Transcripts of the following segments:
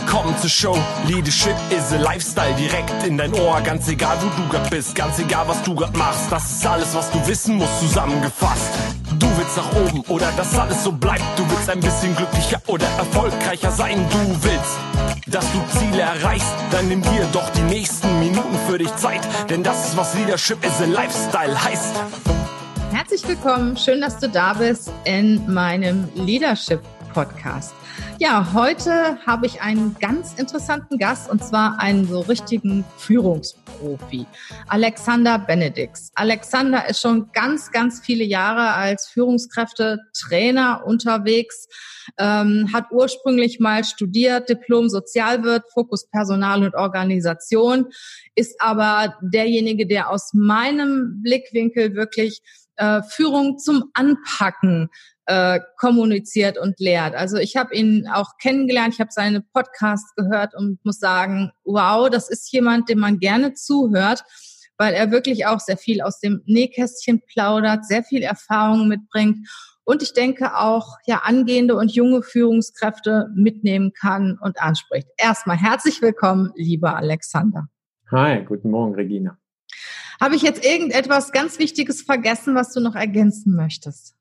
willkommen zur Show. Leadership is a Lifestyle direkt in dein Ohr. Ganz egal, wo du grad bist, ganz egal, was du grad machst. Das ist alles, was du wissen musst, zusammengefasst. Du willst nach oben oder dass alles so bleibt. Du willst ein bisschen glücklicher oder erfolgreicher sein. Du willst, dass du Ziele erreichst. Dann nimm dir doch die nächsten Minuten für dich Zeit. Denn das ist, was Leadership is a Lifestyle heißt. Herzlich willkommen. Schön, dass du da bist in meinem Leadership Podcast. Ja, heute habe ich einen ganz interessanten Gast und zwar einen so richtigen Führungsprofi, Alexander Benedix. Alexander ist schon ganz, ganz viele Jahre als Führungskräfte-Trainer unterwegs, ähm, hat ursprünglich mal studiert, Diplom Sozialwirt, Fokus Personal und Organisation, ist aber derjenige, der aus meinem Blickwinkel wirklich äh, Führung zum Anpacken äh, kommuniziert und lehrt. Also ich habe ihn auch kennengelernt, ich habe seine Podcasts gehört und muss sagen, wow, das ist jemand, dem man gerne zuhört, weil er wirklich auch sehr viel aus dem Nähkästchen plaudert, sehr viel Erfahrung mitbringt und ich denke auch ja angehende und junge Führungskräfte mitnehmen kann und anspricht. Erstmal herzlich willkommen, lieber Alexander. Hi, guten Morgen, Regina. Habe ich jetzt irgendetwas ganz Wichtiges vergessen, was du noch ergänzen möchtest?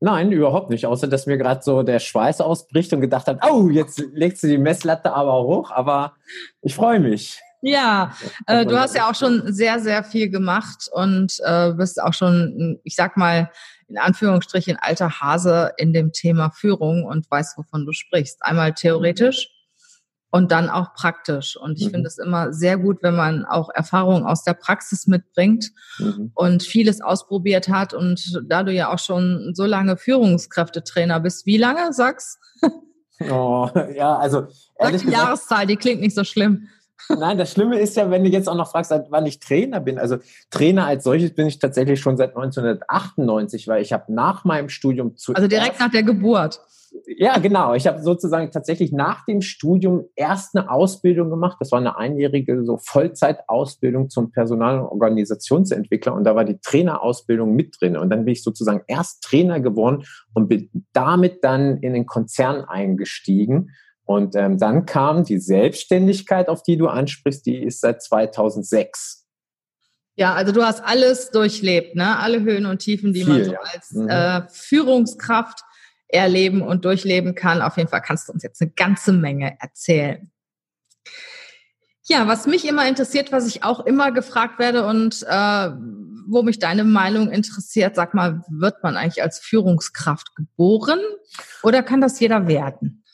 Nein, überhaupt nicht. Außer, dass mir gerade so der Schweiß ausbricht und gedacht hat, oh, jetzt legst du die Messlatte aber hoch. Aber ich freue mich. Ja, äh, du hast ja auch schon sehr, sehr viel gemacht und äh, bist auch schon, ich sag mal, in Anführungsstrichen alter Hase in dem Thema Führung und weißt, wovon du sprichst. Einmal theoretisch und dann auch praktisch. Und ich mhm. finde es immer sehr gut, wenn man auch Erfahrungen aus der Praxis mitbringt mhm. und vieles ausprobiert hat. Und da du ja auch schon so lange Führungskräftetrainer bist, wie lange sagst? Oh, ja, also ehrlich Sag die gesagt, Jahreszahl, die klingt nicht so schlimm. Nein, das Schlimme ist ja, wenn du jetzt auch noch fragst, wann ich Trainer bin. Also Trainer als solches bin ich tatsächlich schon seit 1998, weil ich habe nach meinem Studium zu. Also direkt nach der Geburt. Ja, genau. Ich habe sozusagen tatsächlich nach dem Studium erst eine Ausbildung gemacht. Das war eine einjährige so Vollzeitausbildung zum Personal- und Organisationsentwickler und da war die Trainerausbildung mit drin. Und dann bin ich sozusagen erst Trainer geworden und bin damit dann in den Konzern eingestiegen und ähm, dann kam die Selbstständigkeit, auf die du ansprichst, die ist seit 2006. Ja, also du hast alles durchlebt, ne? Alle Höhen und Tiefen, die Viel, man so ja. als mhm. äh, Führungskraft erleben und durchleben kann. Auf jeden Fall kannst du uns jetzt eine ganze Menge erzählen. Ja, was mich immer interessiert, was ich auch immer gefragt werde und äh, wo mich deine Meinung interessiert, sag mal, wird man eigentlich als Führungskraft geboren oder kann das jeder werden?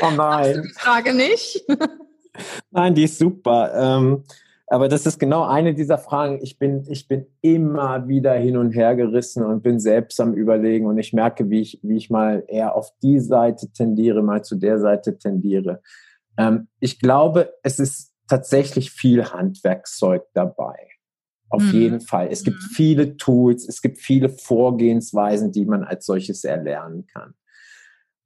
Oh nein. Hast du die Frage nicht? Nein, die ist super. Ähm, aber das ist genau eine dieser Fragen. Ich bin, ich bin immer wieder hin und her gerissen und bin selbst am Überlegen und ich merke, wie ich, wie ich mal eher auf die Seite tendiere, mal zu der Seite tendiere. Ähm, ich glaube, es ist tatsächlich viel Handwerkszeug dabei. Auf mhm. jeden Fall. Es gibt mhm. viele Tools, es gibt viele Vorgehensweisen, die man als solches erlernen kann.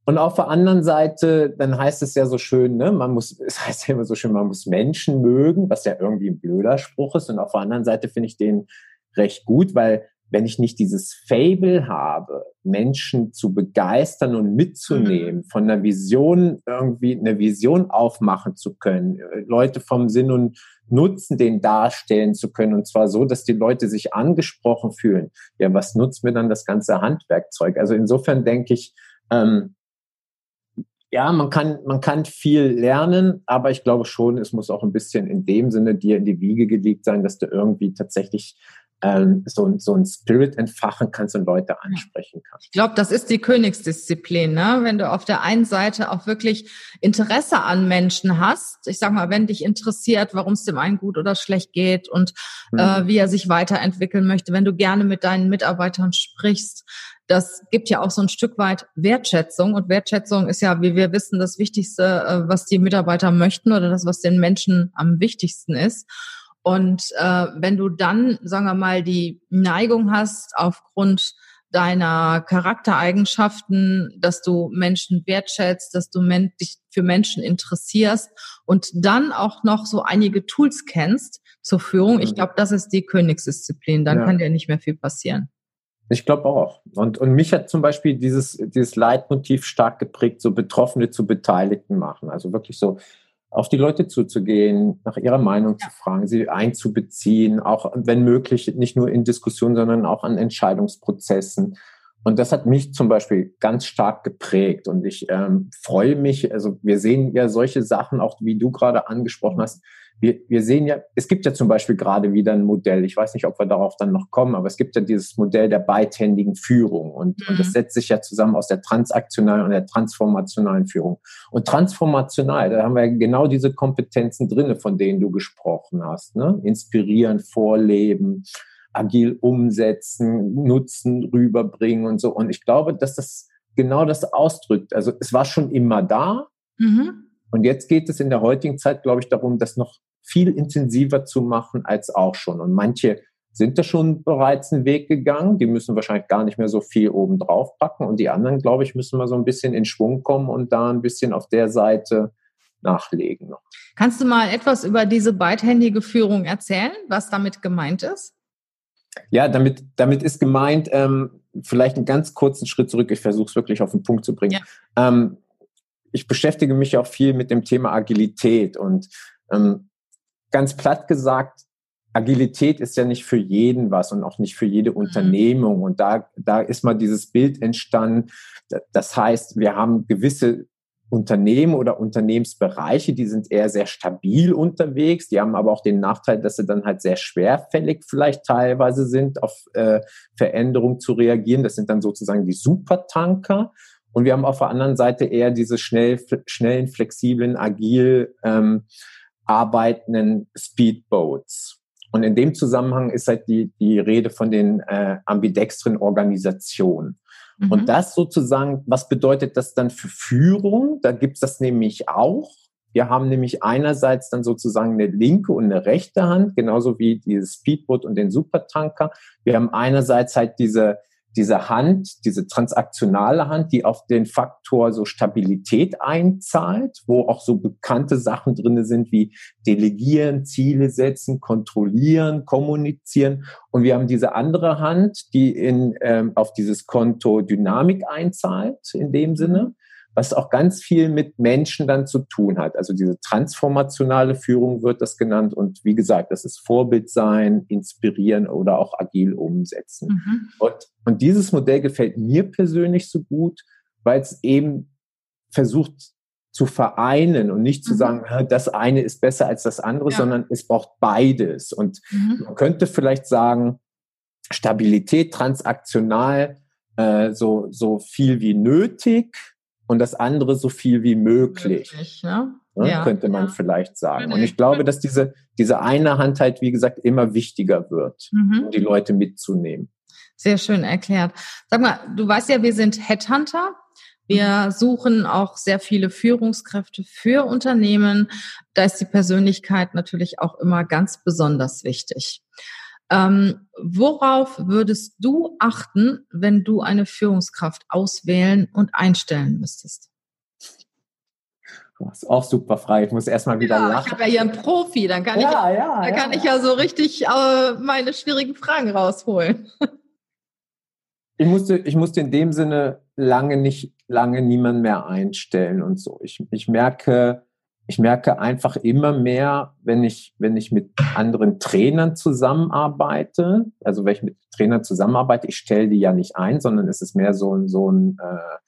Und auf der anderen Seite, dann heißt es ja so schön, ne, man muss, es heißt ja immer so schön, man muss Menschen mögen, was ja irgendwie ein blöder Spruch ist. Und auf der anderen Seite finde ich den recht gut, weil wenn ich nicht dieses Fable habe, Menschen zu begeistern und mitzunehmen, mhm. von einer Vision irgendwie eine Vision aufmachen zu können, Leute vom Sinn und Nutzen den darstellen zu können und zwar so, dass die Leute sich angesprochen fühlen. Ja, was nutzt mir dann das ganze Handwerkzeug? Also insofern denke ich, ähm, ja, man kann, man kann viel lernen, aber ich glaube schon, es muss auch ein bisschen in dem Sinne dir in die Wiege gelegt sein, dass du irgendwie tatsächlich ähm, so, so ein Spirit entfachen kannst und Leute ansprechen kannst. Ich glaube, das ist die Königsdisziplin, ne? wenn du auf der einen Seite auch wirklich Interesse an Menschen hast. Ich sag mal, wenn dich interessiert, warum es dem einen gut oder schlecht geht und mhm. äh, wie er sich weiterentwickeln möchte, wenn du gerne mit deinen Mitarbeitern sprichst, das gibt ja auch so ein Stück weit Wertschätzung. Und Wertschätzung ist ja, wie wir wissen, das Wichtigste, äh, was die Mitarbeiter möchten oder das, was den Menschen am wichtigsten ist. Und äh, wenn du dann, sagen wir mal, die Neigung hast, aufgrund deiner Charaktereigenschaften, dass du Menschen wertschätzt, dass du men dich für Menschen interessierst und dann auch noch so einige Tools kennst zur Führung. Ich mhm. glaube, das ist die Königsdisziplin. Dann ja. kann dir nicht mehr viel passieren. Ich glaube auch. Und, und mich hat zum Beispiel dieses, dieses Leitmotiv stark geprägt, so Betroffene zu Beteiligten machen. Also wirklich so auf die Leute zuzugehen, nach ihrer Meinung ja. zu fragen, sie einzubeziehen, auch wenn möglich, nicht nur in Diskussionen, sondern auch an Entscheidungsprozessen. Und das hat mich zum Beispiel ganz stark geprägt. Und ich ähm, freue mich, also wir sehen ja solche Sachen, auch wie du gerade angesprochen hast. Wir, wir sehen ja, es gibt ja zum Beispiel gerade wieder ein Modell, ich weiß nicht, ob wir darauf dann noch kommen, aber es gibt ja dieses Modell der beidhändigen Führung. Und, mhm. und das setzt sich ja zusammen aus der transaktionalen und der transformationalen Führung. Und transformational, da haben wir genau diese Kompetenzen drinne, von denen du gesprochen hast. Ne? Inspirieren, vorleben, agil umsetzen, Nutzen rüberbringen und so. Und ich glaube, dass das genau das ausdrückt. Also es war schon immer da. Mhm. Und jetzt geht es in der heutigen Zeit, glaube ich, darum, das noch viel intensiver zu machen als auch schon. Und manche sind da schon bereits einen Weg gegangen. Die müssen wahrscheinlich gar nicht mehr so viel oben drauf packen. Und die anderen, glaube ich, müssen mal so ein bisschen in Schwung kommen und da ein bisschen auf der Seite nachlegen. Kannst du mal etwas über diese beidhändige Führung erzählen, was damit gemeint ist? Ja, damit, damit ist gemeint, ähm, vielleicht einen ganz kurzen Schritt zurück. Ich versuche es wirklich auf den Punkt zu bringen. Ja. Ähm, ich beschäftige mich auch viel mit dem Thema Agilität und ähm, ganz platt gesagt, Agilität ist ja nicht für jeden was und auch nicht für jede mhm. Unternehmung. Und da, da ist mal dieses Bild entstanden. Das heißt, wir haben gewisse Unternehmen oder Unternehmensbereiche, die sind eher sehr stabil unterwegs. Die haben aber auch den Nachteil, dass sie dann halt sehr schwerfällig vielleicht teilweise sind, auf äh, Veränderungen zu reagieren. Das sind dann sozusagen die Supertanker. Und wir haben auf der anderen Seite eher diese schnell, schnellen, flexiblen, agil ähm, arbeitenden Speedboats. Und in dem Zusammenhang ist halt die, die Rede von den äh, ambidextren Organisationen. Mhm. Und das sozusagen, was bedeutet das dann für Führung? Da gibt es das nämlich auch. Wir haben nämlich einerseits dann sozusagen eine linke und eine rechte Hand, genauso wie dieses Speedboat und den Supertanker. Wir haben einerseits halt diese diese Hand, diese transaktionale Hand, die auf den Faktor so Stabilität einzahlt, wo auch so bekannte Sachen drinne sind wie delegieren, Ziele setzen, kontrollieren, kommunizieren. Und wir haben diese andere Hand, die in, ähm, auf dieses Konto Dynamik einzahlt, in dem Sinne was auch ganz viel mit Menschen dann zu tun hat. Also diese transformationale Führung wird das genannt. Und wie gesagt, das ist Vorbild sein, inspirieren oder auch agil umsetzen. Mhm. Und, und dieses Modell gefällt mir persönlich so gut, weil es eben versucht zu vereinen und nicht zu mhm. sagen, das eine ist besser als das andere, ja. sondern es braucht beides. Und mhm. man könnte vielleicht sagen, Stabilität transaktional äh, so, so viel wie nötig, und das andere so viel wie möglich. möglich ne? Ja, ja, könnte man ja. vielleicht sagen. Und ich glaube, dass diese, diese eine Hand halt, wie gesagt, immer wichtiger wird, mhm. um die Leute mitzunehmen. Sehr schön erklärt. Sag mal, du weißt ja, wir sind Headhunter. Wir mhm. suchen auch sehr viele Führungskräfte für Unternehmen. Da ist die Persönlichkeit natürlich auch immer ganz besonders wichtig. Ähm, worauf würdest du achten, wenn du eine Führungskraft auswählen und einstellen müsstest? Das ist auch super frei. Ich muss erstmal wieder ja, lachen. Ich habe ja hier einen Profi, dann kann, ja, ich, ja, dann kann ich ja so richtig äh, meine schwierigen Fragen rausholen. Ich musste, ich musste in dem Sinne lange nicht, lange niemand mehr einstellen und so. Ich, ich merke, ich merke einfach immer mehr, wenn ich, wenn ich mit anderen Trainern zusammenarbeite, also wenn ich mit Trainern zusammenarbeite, ich stelle die ja nicht ein, sondern es ist mehr so ein, so ein, äh,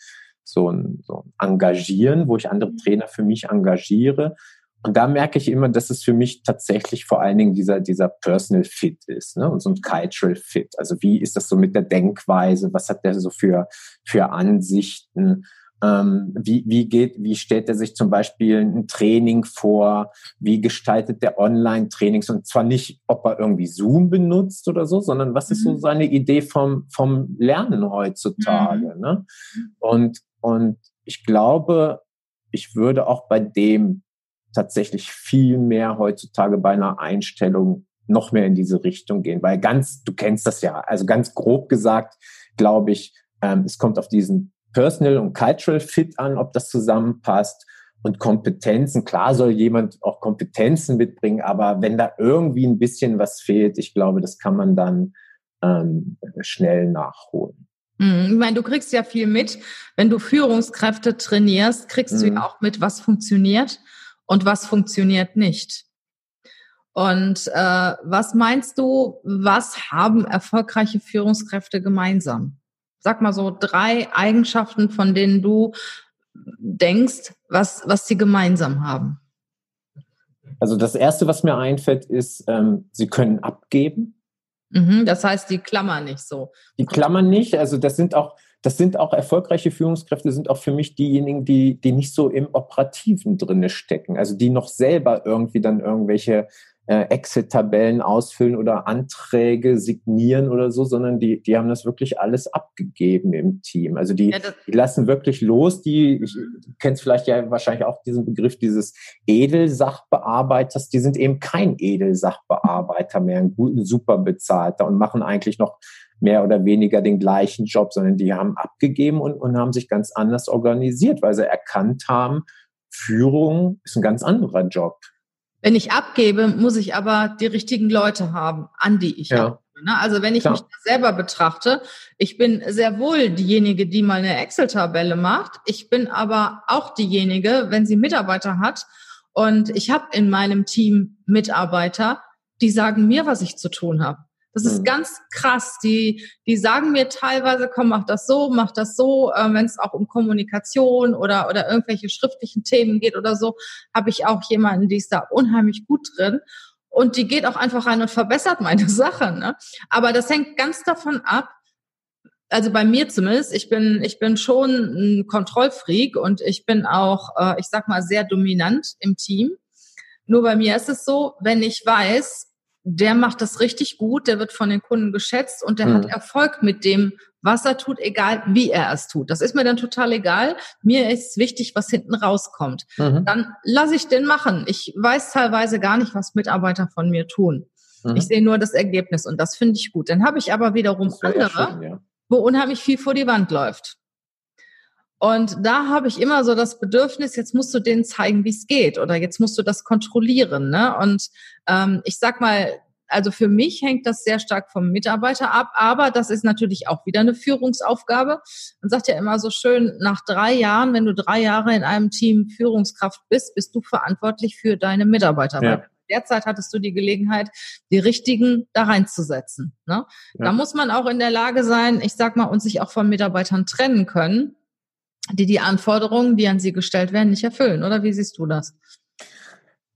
so ein, so ein Engagieren, wo ich andere mhm. Trainer für mich engagiere. Und da merke ich immer, dass es für mich tatsächlich vor allen Dingen dieser, dieser Personal Fit ist ne? und so ein Cultural Fit. Also wie ist das so mit der Denkweise? Was hat der so für, für Ansichten? Ähm, wie, wie geht, wie stellt er sich zum Beispiel ein Training vor? Wie gestaltet der Online-Trainings? Und zwar nicht, ob er irgendwie Zoom benutzt oder so, sondern was ist so mhm. seine Idee vom, vom Lernen heutzutage? Mhm. Ne? Und, und ich glaube, ich würde auch bei dem tatsächlich viel mehr heutzutage bei einer Einstellung noch mehr in diese Richtung gehen, weil ganz, du kennst das ja, also ganz grob gesagt, glaube ich, ähm, es kommt auf diesen Personal und Cultural Fit an, ob das zusammenpasst. Und Kompetenzen, klar soll jemand auch Kompetenzen mitbringen, aber wenn da irgendwie ein bisschen was fehlt, ich glaube, das kann man dann ähm, schnell nachholen. Mhm. Ich meine, du kriegst ja viel mit. Wenn du Führungskräfte trainierst, kriegst mhm. du ja mhm. auch mit, was funktioniert und was funktioniert nicht. Und äh, was meinst du, was haben erfolgreiche Führungskräfte gemeinsam? Sag mal so drei Eigenschaften, von denen du denkst, was, was sie gemeinsam haben. Also das Erste, was mir einfällt, ist, ähm, sie können abgeben. Mhm, das heißt, die klammern nicht so. Die klammern nicht. Also das sind auch, das sind auch erfolgreiche Führungskräfte, sind auch für mich diejenigen, die, die nicht so im Operativen drinne stecken. Also die noch selber irgendwie dann irgendwelche Exit-Tabellen ausfüllen oder Anträge signieren oder so, sondern die, die haben das wirklich alles abgegeben im Team. Also die, ja, die lassen wirklich los. Die, ich, kennst vielleicht ja wahrscheinlich auch diesen Begriff dieses Edelsachbearbeiters. Die sind eben kein Edelsachbearbeiter mehr, ein gut, super bezahlter und machen eigentlich noch mehr oder weniger den gleichen Job, sondern die haben abgegeben und, und haben sich ganz anders organisiert, weil sie erkannt haben, Führung ist ein ganz anderer Job. Wenn ich abgebe, muss ich aber die richtigen Leute haben, an die ich ja. abgebe. Ne? Also wenn ich Klar. mich selber betrachte, ich bin sehr wohl diejenige, die mal eine Excel-Tabelle macht. Ich bin aber auch diejenige, wenn sie Mitarbeiter hat und ich habe in meinem Team Mitarbeiter, die sagen mir, was ich zu tun habe. Das ist mhm. ganz krass. Die, die sagen mir teilweise, komm, mach das so, mach das so. Äh, Wenn es auch um Kommunikation oder, oder irgendwelche schriftlichen Themen geht oder so, habe ich auch jemanden, die ist da unheimlich gut drin. Und die geht auch einfach rein und verbessert meine Sache. Ne? Aber das hängt ganz davon ab, also bei mir zumindest, ich bin, ich bin schon ein Kontrollfreak und ich bin auch, äh, ich sag mal, sehr dominant im Team. Nur bei mir ist es so, wenn ich weiß, der macht das richtig gut, der wird von den Kunden geschätzt und der mhm. hat Erfolg mit dem, was er tut, egal wie er es tut. Das ist mir dann total egal. Mir ist wichtig, was hinten rauskommt. Mhm. Dann lasse ich den machen. Ich weiß teilweise gar nicht, was Mitarbeiter von mir tun. Mhm. Ich sehe nur das Ergebnis und das finde ich gut. Dann habe ich aber wiederum andere, schön, ja. wo unheimlich viel vor die Wand läuft. Und da habe ich immer so das Bedürfnis, jetzt musst du denen zeigen, wie es geht oder jetzt musst du das kontrollieren. Ne? Und ähm, ich sag mal, also für mich hängt das sehr stark vom Mitarbeiter ab, aber das ist natürlich auch wieder eine Führungsaufgabe. Man sagt ja immer so schön, nach drei Jahren, wenn du drei Jahre in einem Team Führungskraft bist, bist du verantwortlich für deine Mitarbeiter. Ja. Derzeit hattest du die Gelegenheit, die richtigen da reinzusetzen. Ne? Ja. Da muss man auch in der Lage sein, ich sag mal, und sich auch von Mitarbeitern trennen können die die Anforderungen, die an sie gestellt werden, nicht erfüllen. Oder wie siehst du das?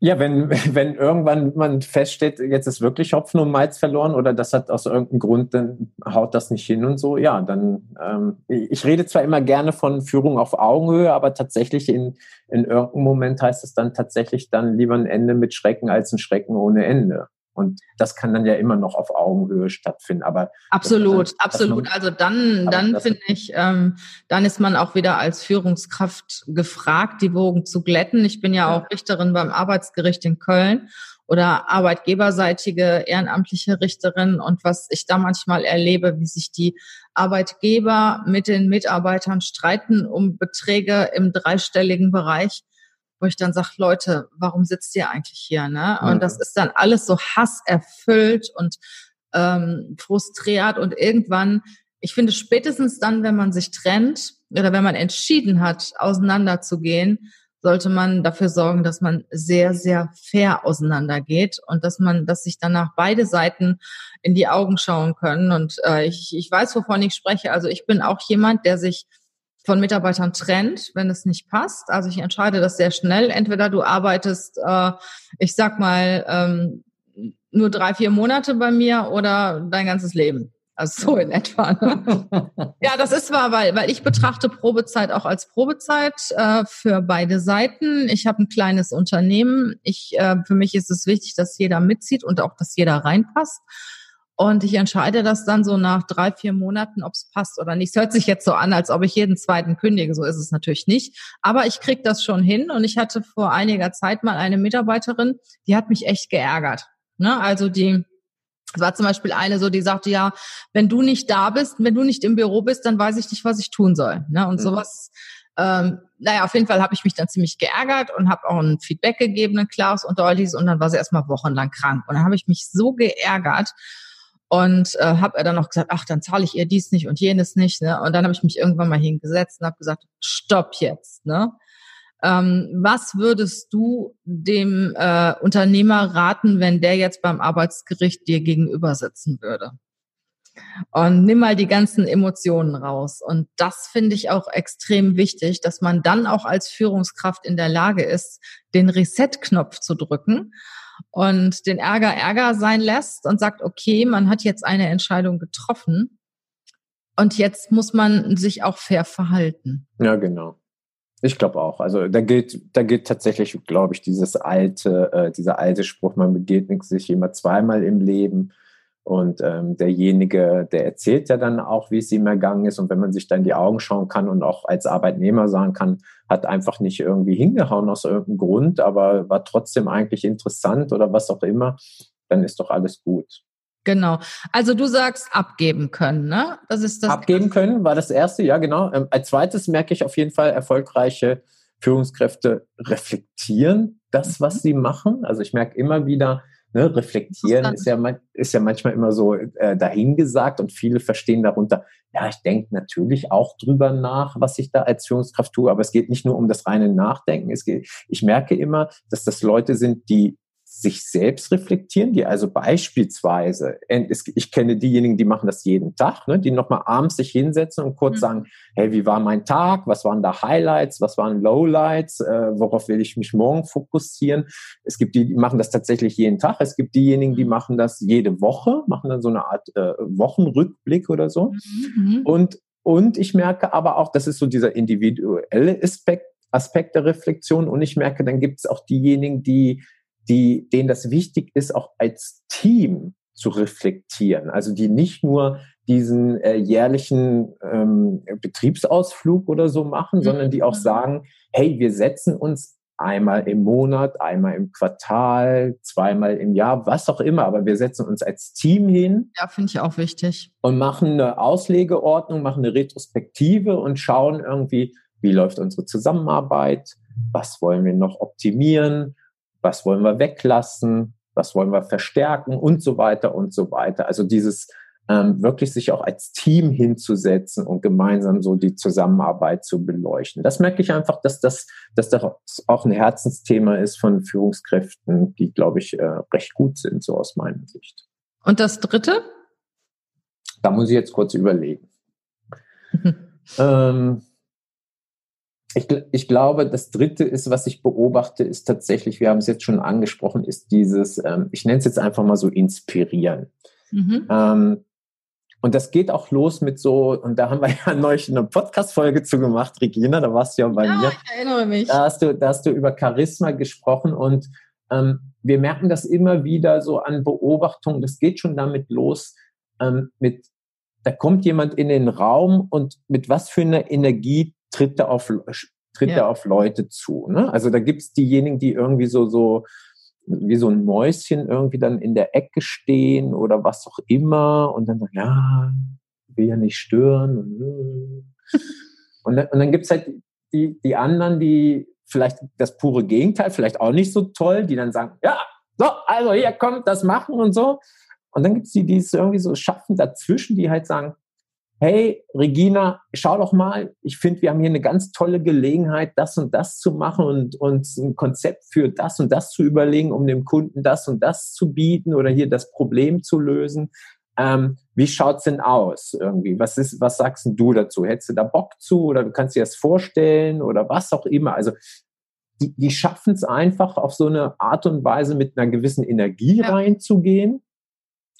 Ja, wenn, wenn irgendwann man feststellt, jetzt ist wirklich Hopfen und Malz verloren oder das hat aus irgendeinem Grund, dann haut das nicht hin und so, ja, dann, ähm, ich rede zwar immer gerne von Führung auf Augenhöhe, aber tatsächlich in, in irgendeinem Moment heißt es dann tatsächlich dann lieber ein Ende mit Schrecken als ein Schrecken ohne Ende. Und das kann dann ja immer noch auf Augenhöhe stattfinden. Aber absolut, dann, absolut. Also dann, dann finde ich, ähm, dann ist man auch wieder als Führungskraft gefragt, die Wogen zu glätten. Ich bin ja, ja. auch Richterin beim Arbeitsgericht in Köln oder arbeitgeberseitige ehrenamtliche Richterin. Und was ich da manchmal erlebe, wie sich die Arbeitgeber mit den Mitarbeitern streiten um Beträge im dreistelligen Bereich wo ich dann sage, Leute, warum sitzt ihr eigentlich hier? Ne? Und mhm. das ist dann alles so hasserfüllt und ähm, frustriert und irgendwann, ich finde spätestens dann, wenn man sich trennt oder wenn man entschieden hat, auseinanderzugehen, sollte man dafür sorgen, dass man sehr, sehr fair auseinandergeht und dass man, dass sich danach beide Seiten in die Augen schauen können. Und äh, ich, ich weiß, wovon ich spreche. Also ich bin auch jemand, der sich von Mitarbeitern trennt, wenn es nicht passt. Also ich entscheide das sehr schnell. Entweder du arbeitest, äh, ich sag mal, ähm, nur drei, vier Monate bei mir oder dein ganzes Leben. Also so in etwa. Ne? ja, das ist wahr, weil, weil ich betrachte Probezeit auch als Probezeit äh, für beide Seiten. Ich habe ein kleines Unternehmen. Ich, äh, für mich ist es wichtig, dass jeder mitzieht und auch, dass jeder reinpasst. Und ich entscheide das dann so nach drei, vier Monaten, ob es passt oder nicht. Es hört sich jetzt so an, als ob ich jeden zweiten kündige. So ist es natürlich nicht. Aber ich kriege das schon hin. Und ich hatte vor einiger Zeit mal eine Mitarbeiterin, die hat mich echt geärgert. Ne? Also die es war zum Beispiel eine so, die sagte, ja, wenn du nicht da bist, wenn du nicht im Büro bist, dann weiß ich nicht, was ich tun soll. Ne? Und mhm. sowas, ähm, naja, auf jeden Fall habe ich mich dann ziemlich geärgert und habe auch ein Feedback gegeben, Klaus und deutliches, und dann war sie erstmal wochenlang krank. Und dann habe ich mich so geärgert Und äh, habe er dann noch gesagt, ach, dann zahle ich ihr dies nicht und jenes nicht. Ne? Und dann habe ich mich irgendwann mal hingesetzt und habe gesagt, stopp jetzt. Ne? Ähm, was würdest du dem äh, Unternehmer raten, wenn der jetzt beim Arbeitsgericht dir gegenüber sitzen würde? Und nimm mal die ganzen Emotionen raus. Und das finde ich auch extrem wichtig, dass man dann auch als Führungskraft in der Lage ist, den Reset-Knopf zu drücken und den Ärger Ärger sein lässt und sagt, okay, man hat jetzt eine Entscheidung getroffen und jetzt muss man sich auch fair verhalten. Ja, genau. Ich glaube auch. Also da gilt, da gilt tatsächlich, glaube ich, dieses alte, äh, dieser alte Spruch, man begegnet sich immer zweimal im Leben. Und ähm, derjenige, der erzählt ja dann auch, wie es ihm ergangen ist. Und wenn man sich dann in die Augen schauen kann und auch als Arbeitnehmer sagen kann, hat einfach nicht irgendwie hingehauen aus irgendeinem Grund, aber war trotzdem eigentlich interessant oder was auch immer, dann ist doch alles gut. Genau. Also du sagst abgeben können, ne? Das ist das. Abgeben können war das erste, ja genau. Ähm, als zweites merke ich auf jeden Fall erfolgreiche Führungskräfte reflektieren das, was mhm. sie machen. Also ich merke immer wieder, Ne, reflektieren ist ja, ist ja manchmal immer so äh, dahingesagt und viele verstehen darunter, ja, ich denke natürlich auch drüber nach, was ich da als Führungskraft tue, aber es geht nicht nur um das reine Nachdenken. Es geht, ich merke immer, dass das Leute sind, die sich selbst reflektieren, die also beispielsweise, ich kenne diejenigen, die machen das jeden Tag, ne, die nochmal abends sich hinsetzen und kurz mhm. sagen, hey, wie war mein Tag, was waren da Highlights, was waren Lowlights, äh, worauf will ich mich morgen fokussieren. Es gibt die, die machen das tatsächlich jeden Tag, es gibt diejenigen, die mhm. machen das jede Woche, machen dann so eine Art äh, Wochenrückblick oder so. Mhm. Und, und ich merke aber auch, das ist so dieser individuelle Aspekt, Aspekt der Reflexion und ich merke, dann gibt es auch diejenigen, die die, denen das wichtig ist, auch als Team zu reflektieren. Also die nicht nur diesen äh, jährlichen ähm, Betriebsausflug oder so machen, mhm. sondern die auch mhm. sagen, hey, wir setzen uns einmal im Monat, einmal im Quartal, zweimal im Jahr, was auch immer, aber wir setzen uns als Team hin. Ja, finde ich auch wichtig. Und machen eine Auslegeordnung, machen eine Retrospektive und schauen irgendwie, wie läuft unsere Zusammenarbeit, was wollen wir noch optimieren, was wollen wir weglassen, was wollen wir verstärken und so weiter und so weiter. Also dieses ähm, wirklich sich auch als Team hinzusetzen und gemeinsam so die Zusammenarbeit zu beleuchten. Das merke ich einfach, dass das, dass das auch ein Herzensthema ist von Führungskräften, die, glaube ich, äh, recht gut sind, so aus meiner Sicht. Und das Dritte? Da muss ich jetzt kurz überlegen. ähm, ich, ich, glaube, das Dritte ist, was ich beobachte, ist tatsächlich, wir haben es jetzt schon angesprochen, ist dieses, ähm, ich nenne es jetzt einfach mal so inspirieren. Mhm. Ähm, und das geht auch los mit so, und da haben wir ja neulich eine Podcast-Folge zu gemacht, Regina, da warst du ja bei ja, mir. Ich erinnere mich. Da hast du, da hast du über Charisma gesprochen und ähm, wir merken das immer wieder so an Beobachtungen. Das geht schon damit los, ähm, mit, da kommt jemand in den Raum und mit was für einer Energie tritt er auf, tritt ja. er auf Leute zu. Ne? Also da gibt es diejenigen, die irgendwie so, so wie so ein Mäuschen irgendwie dann in der Ecke stehen oder was auch immer und dann sagen, ja, will ja nicht stören. Und, und dann, und dann gibt es halt die, die anderen, die vielleicht das pure Gegenteil, vielleicht auch nicht so toll, die dann sagen, ja, so, also hier kommt das machen und so. Und dann gibt es die, die es irgendwie so schaffen dazwischen, die halt sagen, hey Regina, schau doch mal, ich finde, wir haben hier eine ganz tolle Gelegenheit, das und das zu machen und uns ein Konzept für das und das zu überlegen, um dem Kunden das und das zu bieten oder hier das Problem zu lösen. Ähm, wie schaut's denn aus irgendwie? Was ist, was sagst du dazu? Hättest du da Bock zu oder du kannst dir das vorstellen oder was auch immer? Also die, die schaffen es einfach auf so eine Art und Weise mit einer gewissen Energie ja. reinzugehen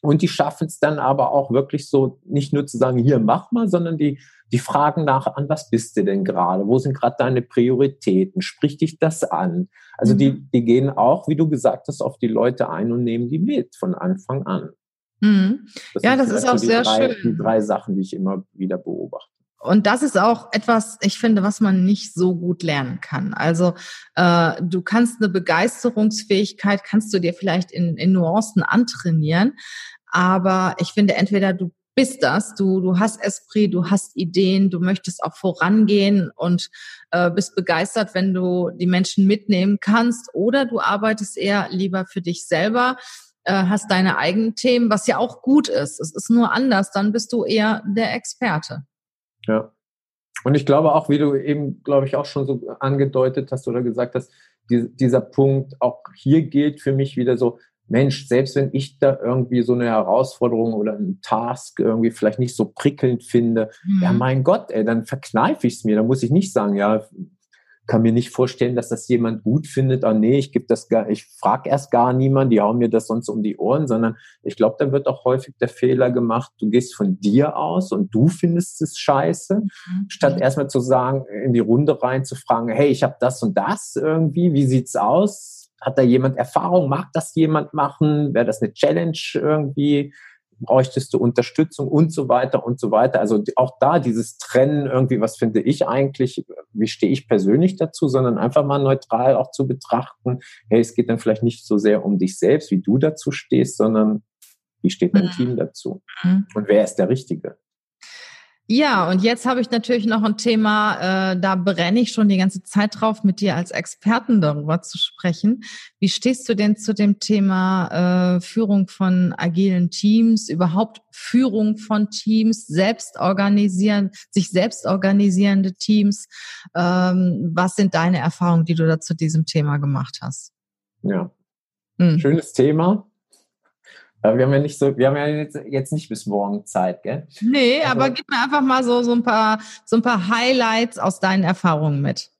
und die schaffen es dann aber auch wirklich so, nicht nur zu sagen, hier mach mal, sondern die, die fragen nach, an was bist du denn gerade? Wo sind gerade deine Prioritäten? Sprich dich das an? Also mhm. die, die gehen auch, wie du gesagt hast, auf die Leute ein und nehmen die mit von Anfang an. Mhm. Das ja, das ist auch sehr drei, schön. Die drei Sachen, die ich immer wieder beobachte. Und das ist auch etwas, ich finde, was man nicht so gut lernen kann. Also äh, du kannst eine Begeisterungsfähigkeit, kannst du dir vielleicht in, in Nuancen antrainieren, aber ich finde, entweder du bist das, du, du hast Esprit, du hast Ideen, du möchtest auch vorangehen und äh, bist begeistert, wenn du die Menschen mitnehmen kannst, oder du arbeitest eher lieber für dich selber äh, hast deine eigenen Themen, was ja auch gut ist. Es ist nur anders, dann bist du eher der Experte. Ja. Und ich glaube auch, wie du eben, glaube ich, auch schon so angedeutet hast oder gesagt hast, die, dieser Punkt, auch hier gilt für mich wieder so, Mensch, selbst wenn ich da irgendwie so eine Herausforderung oder einen Task irgendwie vielleicht nicht so prickelnd finde, mhm. ja mein Gott, ey, dann verkneife ich es mir. Dann muss ich nicht sagen, ja, kann mir nicht vorstellen, dass das jemand gut findet. Ah, nee, ich gebe das gar, ich frage erst gar niemand, die hauen mir das sonst um die Ohren, sondern ich glaube, da wird auch häufig der Fehler gemacht, du gehst von dir aus und du findest es scheiße, mhm. statt erstmal zu sagen, in die Runde rein zu fragen, hey, ich habe das und das irgendwie, wie sieht's aus? Hat da jemand Erfahrung? Mag das jemand machen? Wäre das eine Challenge irgendwie? Bräuchtest du Unterstützung und so weiter und so weiter. Also auch da dieses Trennen irgendwie, was finde ich eigentlich, wie stehe ich persönlich dazu, sondern einfach mal neutral auch zu betrachten, hey, es geht dann vielleicht nicht so sehr um dich selbst, wie du dazu stehst, sondern wie steht dein mhm. Team dazu? Mhm. Und wer ist der Richtige? Ja, und jetzt habe ich natürlich noch ein Thema, äh, da brenne ich schon die ganze Zeit drauf, mit dir als Experten darüber zu sprechen. Wie stehst du denn zu dem Thema äh, Führung von agilen Teams, überhaupt Führung von Teams, selbst organisieren, sich selbst organisierende Teams? Ähm, was sind deine Erfahrungen, die du da zu diesem Thema gemacht hast? Ja, hm. schönes Thema. Wir haben ja nicht so, wir haben ja jetzt, jetzt nicht bis morgen Zeit, gell? Nee, also, aber gib mir einfach mal so, so ein paar, so ein paar Highlights aus deinen Erfahrungen mit.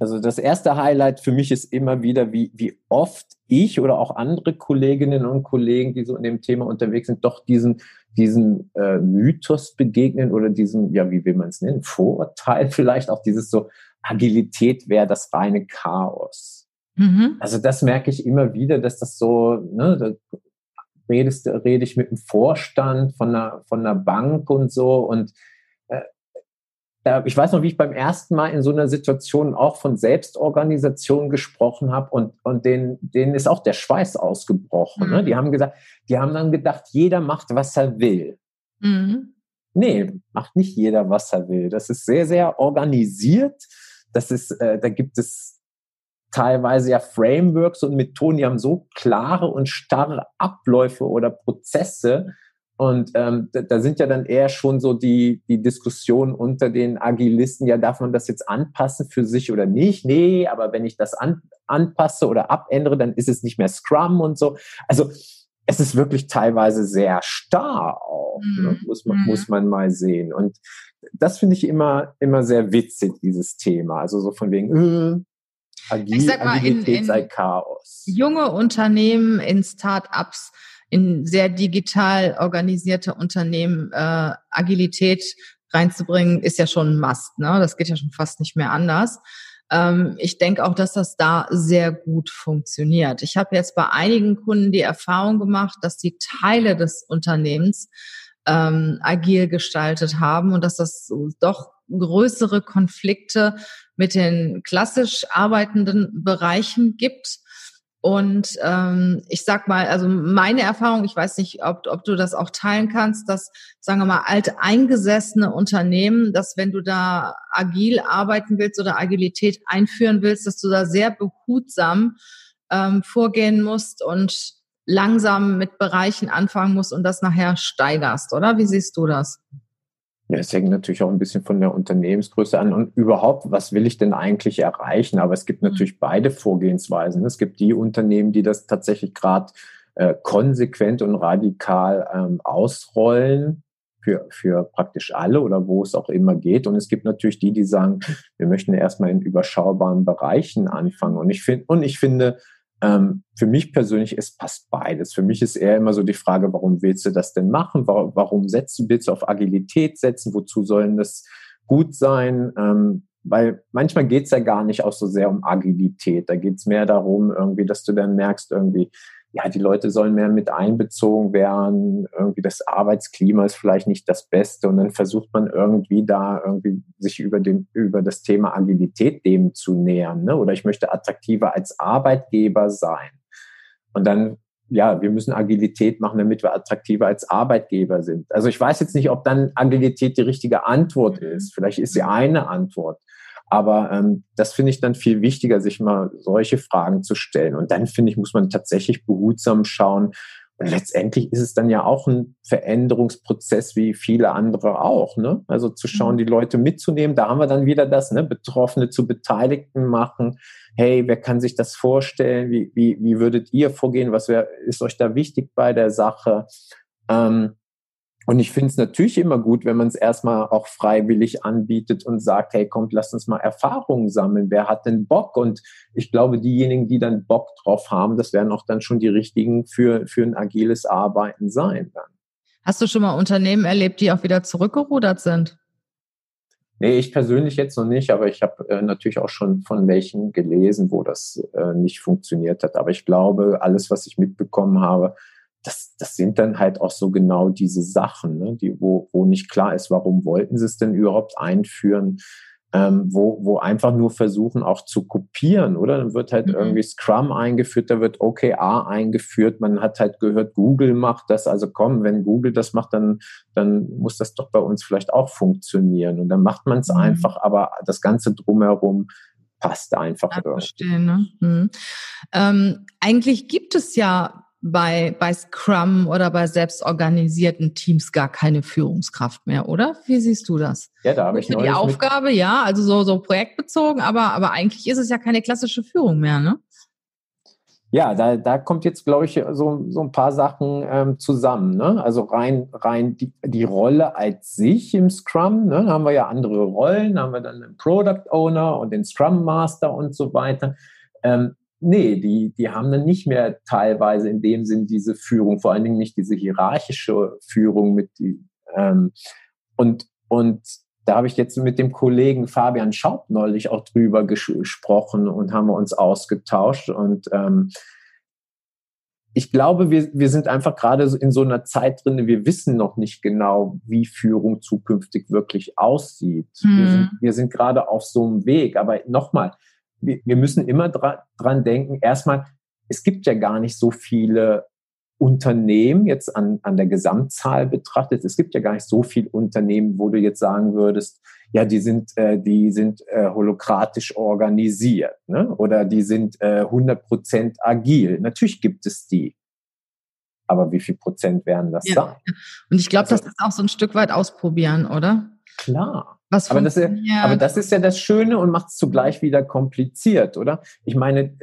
Also das erste Highlight für mich ist immer wieder, wie, wie oft ich oder auch andere Kolleginnen und Kollegen, die so in dem Thema unterwegs sind, doch diesen, diesen äh, Mythos begegnen oder diesen, ja, wie will man es nennen, Vorurteil vielleicht, auch dieses so, Agilität wäre das reine Chaos. Mhm. Also das merke ich immer wieder, dass das so, ne, redest, rede ich mit dem Vorstand von einer, von einer Bank und so. Und äh, ich weiß noch, wie ich beim ersten Mal in so einer Situation auch von Selbstorganisation gesprochen habe und, und denen, denen ist auch der Schweiß ausgebrochen. Mhm. Ne? Die haben gesagt, die haben dann gedacht, jeder macht, was er will. Mhm. Nee, macht nicht jeder, was er will. Das ist sehr, sehr organisiert. Das ist, äh, da gibt es teilweise ja Frameworks und Methoden, die haben so klare und starre Abläufe oder Prozesse. Und ähm, da, da sind ja dann eher schon so die, die Diskussionen unter den Agilisten, ja, darf man das jetzt anpassen für sich oder nicht? Nee, aber wenn ich das an, anpasse oder abändere, dann ist es nicht mehr Scrum und so. Also es ist wirklich teilweise sehr starr auch, ne? mhm. ne? muss, man, mhm. muss man mal sehen. Und das finde ich immer, immer sehr witzig, dieses Thema. Also so von wegen, äh, Agil, ich sag mal, Agilität in, sei Chaos. Junge Unternehmen, in Start-ups, in sehr digital organisierte Unternehmen äh, Agilität reinzubringen, ist ja schon ein Must. Ne? Das geht ja schon fast nicht mehr anders. Ähm, ich denke auch, dass das da sehr gut funktioniert. Ich habe jetzt bei einigen Kunden die Erfahrung gemacht, dass die Teile des Unternehmens ähm, agil gestaltet haben und dass das doch größere Konflikte mit den klassisch arbeitenden Bereichen gibt. Und ähm, ich sag mal, also meine Erfahrung, ich weiß nicht, ob, ob du das auch teilen kannst, dass, sagen wir mal, alteingesessene Unternehmen, dass wenn du da agil arbeiten willst oder Agilität einführen willst, dass du da sehr behutsam ähm, vorgehen musst und langsam mit Bereichen anfangen musst und das nachher steigerst, oder? Wie siehst du das? Ja, es hängt natürlich auch ein bisschen von der Unternehmensgröße an und überhaupt, was will ich denn eigentlich erreichen? Aber es gibt mhm. natürlich beide Vorgehensweisen. Es gibt die Unternehmen, die das tatsächlich gerade äh, konsequent und radikal ähm, ausrollen für, für praktisch alle oder wo es auch immer geht. Und es gibt natürlich die, die sagen, wir möchten erstmal in überschaubaren Bereichen anfangen. Und ich finde, und ich finde, ähm, für mich persönlich, es passt beides. Für mich ist eher immer so die Frage, warum willst du das denn machen? Warum, warum setzt willst du auf Agilität setzen? Wozu sollen das gut sein? Ähm, weil manchmal geht es ja gar nicht auch so sehr um Agilität. Da geht es mehr darum, irgendwie, dass du dann merkst, irgendwie, ja, die Leute sollen mehr mit einbezogen werden, irgendwie das Arbeitsklima ist vielleicht nicht das Beste und dann versucht man irgendwie da irgendwie sich über den, über das Thema Agilität dem zu nähern, ne? Oder ich möchte attraktiver als Arbeitgeber sein. Und dann, ja, wir müssen Agilität machen, damit wir attraktiver als Arbeitgeber sind. Also ich weiß jetzt nicht, ob dann Agilität die richtige Antwort mhm. ist. Vielleicht ist sie eine Antwort. Aber ähm, das finde ich dann viel wichtiger, sich mal solche Fragen zu stellen. Und dann finde ich, muss man tatsächlich behutsam schauen, und letztendlich ist es dann ja auch ein Veränderungsprozess wie viele andere auch. Ne? Also zu schauen, mhm. die Leute mitzunehmen. Da haben wir dann wieder das, ne? Betroffene zu Beteiligten machen. Hey, wer kann sich das vorstellen? Wie, wie, wie würdet ihr vorgehen? Was wär, ist euch da wichtig bei der Sache? Ähm, und ich finde es natürlich immer gut, wenn man es erstmal auch freiwillig anbietet und sagt, hey, kommt, lasst uns mal Erfahrungen sammeln. Wer hat denn Bock? Und ich glaube, diejenigen, die dann Bock drauf haben, das werden auch dann schon die richtigen für, für ein agiles Arbeiten sein dann. Hast du schon mal Unternehmen erlebt, die auch wieder zurückgerudert sind? Nee, ich persönlich jetzt noch nicht, aber ich habe äh, natürlich auch schon von welchen gelesen, wo das äh, nicht funktioniert hat. Aber ich glaube, alles, was ich mitbekommen habe, das, das sind dann halt auch so genau diese Sachen, ne, die, wo, wo nicht klar ist, warum wollten sie es denn überhaupt einführen, ähm, wo, wo einfach nur versuchen auch zu kopieren, oder? Dann wird halt mhm. irgendwie Scrum eingeführt, da wird OKR eingeführt, man hat halt gehört, Google macht das, also komm, wenn Google das macht, dann, dann muss das doch bei uns vielleicht auch funktionieren und dann macht man es mhm. einfach, aber das Ganze drumherum passt einfach. Ja, ne? mhm. ähm, eigentlich gibt es ja bei, bei Scrum oder bei selbstorganisierten Teams gar keine Führungskraft mehr, oder? Wie siehst du das? Ja, da habe ich die Aufgabe, ja, also so, so projektbezogen, aber, aber eigentlich ist es ja keine klassische Führung mehr, ne? Ja, da, da kommt jetzt, glaube ich, so, so ein paar Sachen ähm, zusammen. Ne? Also rein, rein die, die Rolle als sich im Scrum, ne? da haben wir ja andere Rollen, da haben wir dann den Product Owner und den Scrum Master und so weiter. Ähm, nee, die, die haben dann nicht mehr teilweise in dem Sinn diese Führung, vor allen Dingen nicht diese hierarchische Führung mit die, ähm, und, und da habe ich jetzt mit dem Kollegen Fabian Schaub neulich auch drüber gesprochen und haben wir uns ausgetauscht und ähm, ich glaube, wir, wir sind einfach gerade in so einer Zeit drin, wir wissen noch nicht genau, wie Führung zukünftig wirklich aussieht. Mhm. Wir, sind, wir sind gerade auf so einem Weg. Aber nochmal, wir, müssen immer dra dran denken, erstmal, es gibt ja gar nicht so viele Unternehmen jetzt an, an der Gesamtzahl betrachtet. Es gibt ja gar nicht so viele Unternehmen, wo du jetzt sagen würdest, ja, die sind, äh, die sind äh, holokratisch organisiert ne? oder die sind äh, 100% agil. Natürlich gibt es die. Aber wie viel Prozent werden das ja. sein? Und ich glaube, also, das ist auch so ein Stück weit ausprobieren, oder? Klar. Was aber, das ist, aber das ist ja das Schöne und macht es zugleich wieder kompliziert, oder? Ich meine,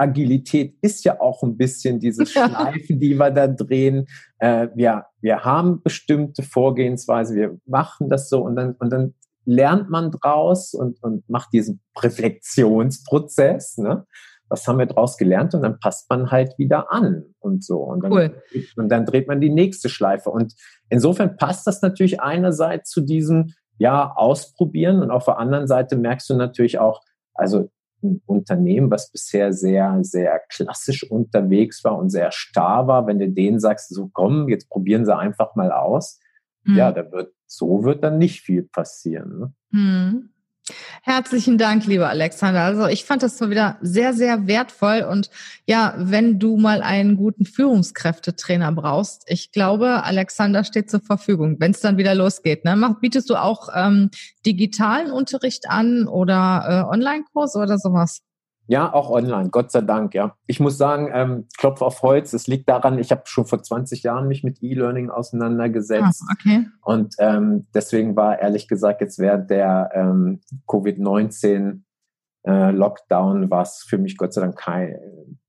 Agilität ist ja auch ein bisschen diese Schleifen, die wir da drehen. Äh, wir, wir haben bestimmte Vorgehensweise, wir machen das so und dann, und dann lernt man draus und, und macht diesen Reflexionsprozess. Ne? Was haben wir draus gelernt? Und dann passt man halt wieder an und so. Und dann, cool. und dann dreht man die nächste Schleife. Und insofern passt das natürlich einerseits zu diesem ja, ausprobieren. Und auf der anderen Seite merkst du natürlich auch, also ein Unternehmen, was bisher sehr, sehr klassisch unterwegs war und sehr starr war, wenn du denen sagst, so komm, jetzt probieren sie einfach mal aus, mhm. ja, da wird, so wird dann nicht viel passieren. Ne? Mhm. Herzlichen Dank, lieber Alexander. Also ich fand das so wieder sehr, sehr wertvoll. Und ja, wenn du mal einen guten Führungskräftetrainer brauchst, ich glaube, Alexander steht zur Verfügung, wenn es dann wieder losgeht. Ne? Bietest du auch ähm, digitalen Unterricht an oder äh, Online-Kurs oder sowas? Ja, auch online, Gott sei Dank, ja. Ich muss sagen, ähm, Klopf auf Holz, es liegt daran, ich habe schon vor 20 Jahren mich mit E-Learning auseinandergesetzt. Ah, okay. Und ähm, deswegen war ehrlich gesagt jetzt während der ähm, Covid-19 äh, Lockdown war es für mich Gott sei Dank kein,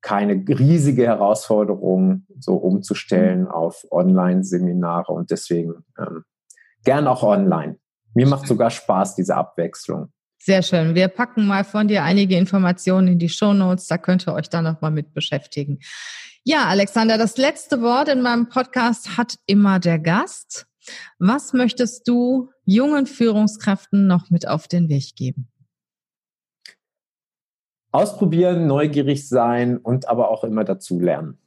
keine riesige Herausforderung, so umzustellen mhm. auf Online-Seminare und deswegen ähm, gern auch online. Mir macht sogar Spaß, diese Abwechslung. Sehr schön. Wir packen mal von dir einige Informationen in die Show Notes. Da könnt ihr euch dann nochmal mit beschäftigen. Ja, Alexander, das letzte Wort in meinem Podcast hat immer der Gast. Was möchtest du jungen Führungskräften noch mit auf den Weg geben? Ausprobieren, neugierig sein und aber auch immer dazu lernen.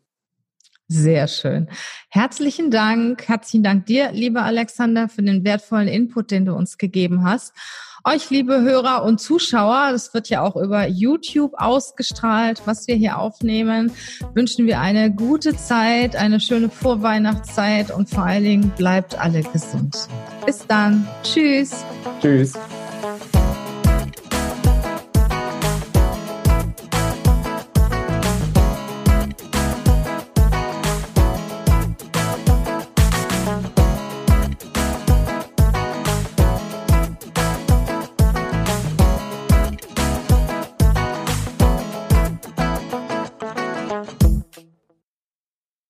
Sehr schön. Herzlichen Dank. Herzlichen Dank dir, lieber Alexander, für den wertvollen Input, den du uns gegeben hast. Euch, liebe Hörer und Zuschauer, das wird ja auch über YouTube ausgestrahlt, was wir hier aufnehmen, wünschen wir eine gute Zeit, eine schöne Vorweihnachtszeit und vor allen Dingen bleibt alle gesund. Bis dann. Tschüss. Tschüss.